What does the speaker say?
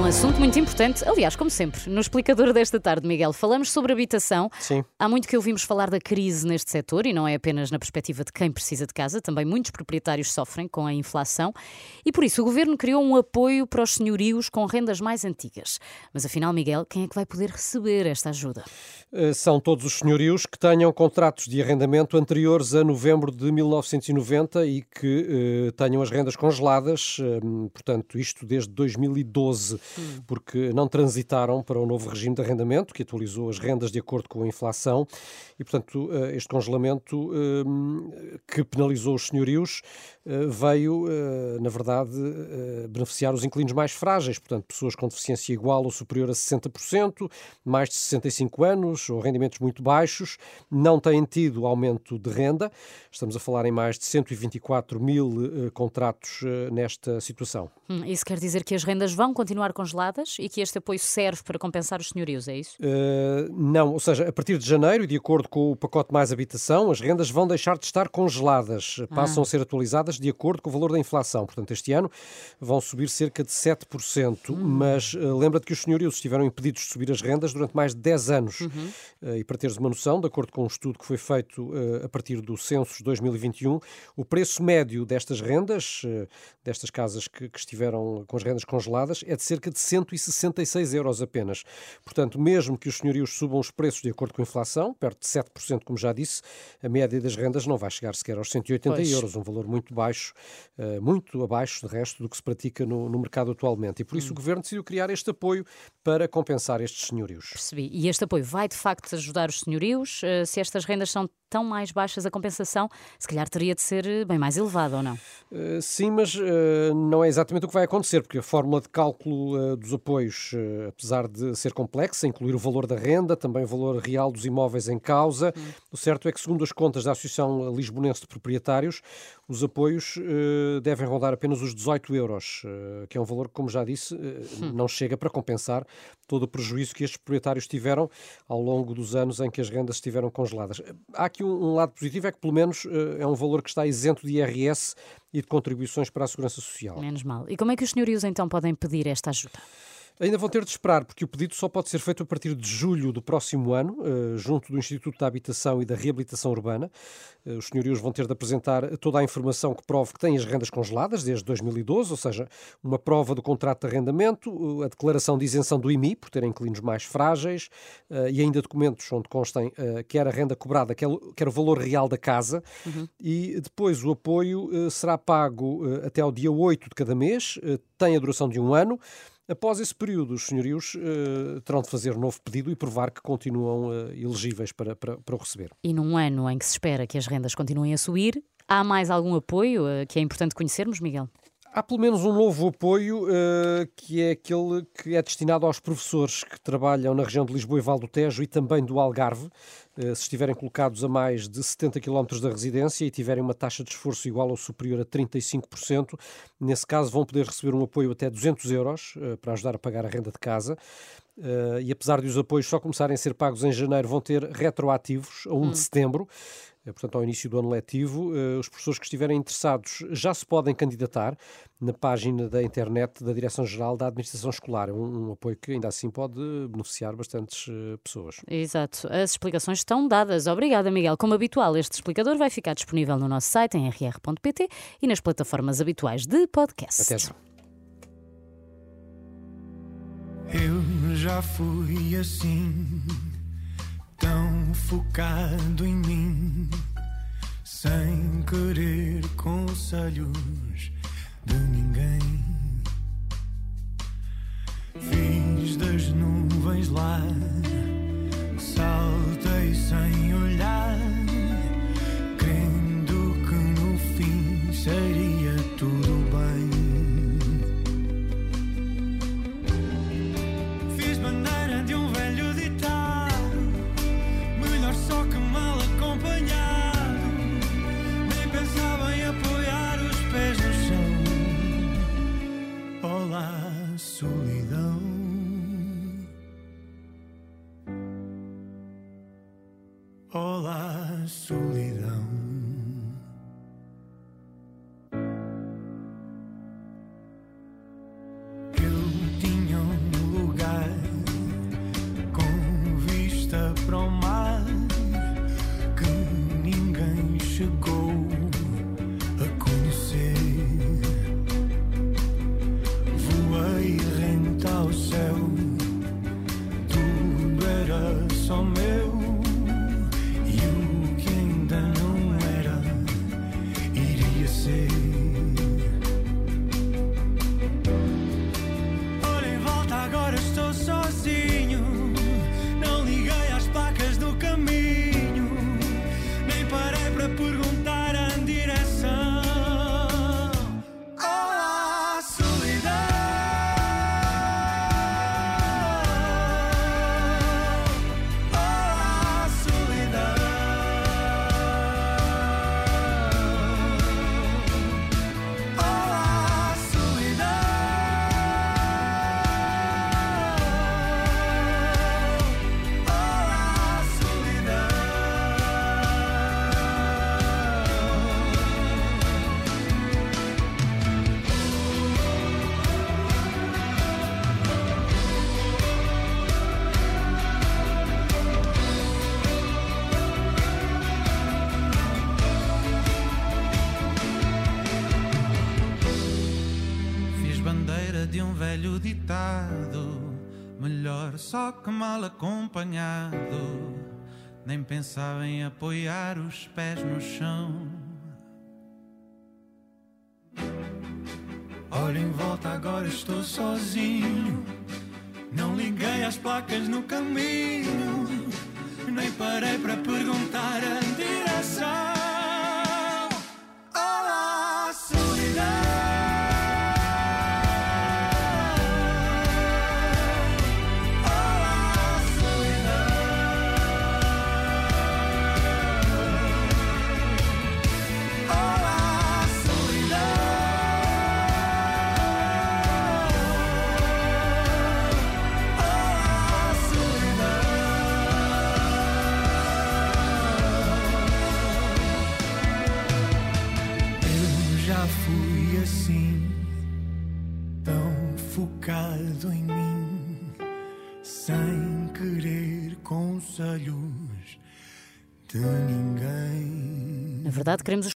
um assunto muito importante, aliás, como sempre, no explicador desta tarde, Miguel, falamos sobre habitação. Sim. Há muito que ouvimos falar da crise neste setor e não é apenas na perspectiva de quem precisa de casa, também muitos proprietários sofrem com a inflação e por isso o governo criou um apoio para os senhorios com rendas mais antigas. Mas afinal, Miguel, quem é que vai poder receber esta ajuda? Eh, são todos os senhorios que tenham contratos de arrendamento anteriores a novembro de 1990 e que eh, tenham as rendas congeladas, eh, portanto, isto desde 2012, hum. porque não transitaram para o novo regime de arrendamento, que atualizou as rendas de acordo com a inflação, e, portanto, eh, este congelamento eh, que penalizou os senhorios eh, veio, na verdade, beneficiar os inquilinos mais frágeis, portanto, pessoas com deficiência igual ou superior a 60%, mais de 65 anos ou rendimentos muito baixos, não têm tido aumento de renda. Estamos a falar em mais de 124 mil contratos nesta situação. Hum, isso quer dizer que as rendas vão continuar congeladas e que este apoio serve para compensar os senhorios, é isso? Uh, não, ou seja, a partir de janeiro, de acordo com o pacote mais habitação, as rendas vão deixar de estar congeladas, passam ah. a ser atualizadas de acordo com o valor da inflação. Portanto, este ano vão subir cerca de 7%, hum. mas uh, lembra-te que os senhorios estiveram impedidos de subir as rendas durante mais de 10 anos. Uhum. Uh, e para teres uma noção, de acordo com um estudo que foi feito a partir do censo de 2021, o preço médio destas rendas, destas casas que, que estiveram com as rendas congeladas, é de cerca de 166 euros apenas. Portanto, mesmo que os senhorios subam os preços de acordo com a inflação, perto de 7%, como já disse, a média das rendas não vai chegar sequer aos 180 pois. euros, um valor muito baixo, uh, muito abaixo, de resto, do que se pratica no, no mercado atualmente. E por isso hum. o Governo decidiu criar este apoio para compensar estes senhorios. Percebi. E este apoio vai, de facto, ajudar os senhorios? Uh, se estas rendas são tão mais baixas, a compensação, se calhar teria de ser bem mais elevada, ou não? Uh, sim, mas não é exatamente o que vai acontecer, porque a fórmula de cálculo dos apoios, apesar de ser complexa, incluir o valor da renda, também o valor real dos imóveis em causa. Hum. O certo é que, segundo as contas da Associação Lisbonense de Proprietários, os apoios uh, devem rondar apenas os 18 euros, uh, que é um valor que, como já disse, uh, hum. não chega para compensar todo o prejuízo que estes proprietários tiveram ao longo dos anos em que as rendas estiveram congeladas. Há aqui um, um lado positivo, é que pelo menos é um valor que está isento de IRS e de contribuições para a Segurança Social. Menos mal. E como é que os senhorios então podem pedir esta ajuda? Ainda vão ter de esperar, porque o pedido só pode ser feito a partir de julho do próximo ano, eh, junto do Instituto da Habitação e da Reabilitação Urbana. Eh, os senhorios vão ter de apresentar toda a informação que prove que têm as rendas congeladas desde 2012, ou seja, uma prova do contrato de arrendamento, a declaração de isenção do IMI, por terem inquilinos mais frágeis, eh, e ainda documentos onde constem quer a renda cobrada, quer o valor real da casa. Uhum. E depois o apoio será pago até ao dia 8 de cada mês, tem a duração de um ano. Após esse período, os senhorios uh, terão de fazer um novo pedido e provar que continuam uh, elegíveis para, para, para o receber. E num ano em que se espera que as rendas continuem a subir, há mais algum apoio uh, que é importante conhecermos, Miguel? Há pelo menos um novo apoio uh, que é aquele que é destinado aos professores que trabalham na região de Lisboa e Val do Tejo e também do Algarve, uh, se estiverem colocados a mais de 70 km da residência e tiverem uma taxa de esforço igual ou superior a 35%. Nesse caso, vão poder receber um apoio até 200 euros uh, para ajudar a pagar a renda de casa. Uh, e apesar de os apoios só começarem a ser pagos em janeiro, vão ter retroativos a 1 hum. de setembro. Eh, portanto, ao início do ano letivo. Eh, os professores que estiverem interessados já se podem candidatar na página da internet da Direção-Geral da Administração Escolar. É um, um, apoio que ainda assim pode beneficiar bastantes eh, pessoas. Exato. As explicações estão dadas. Obrigada, Miguel. Como habitual, este explicador vai ficar disponível no nosso site em rr.pt e nas plataformas habituais de podcast. Até já. Eu já fui assim tão focado em mim, sem querer conselhos de ninguém. Fiz das nuvens lá, Olá, solidão. Velho ditado: melhor só que mal acompanhado. Nem pensava em apoiar os pés no chão. Olha em volta, agora estou sozinho. Não liguei as placas no caminho, nem parei para perguntar a direção. Já fui assim, tão focado em mim, sem querer conselhos de ninguém. Na verdade, queremos os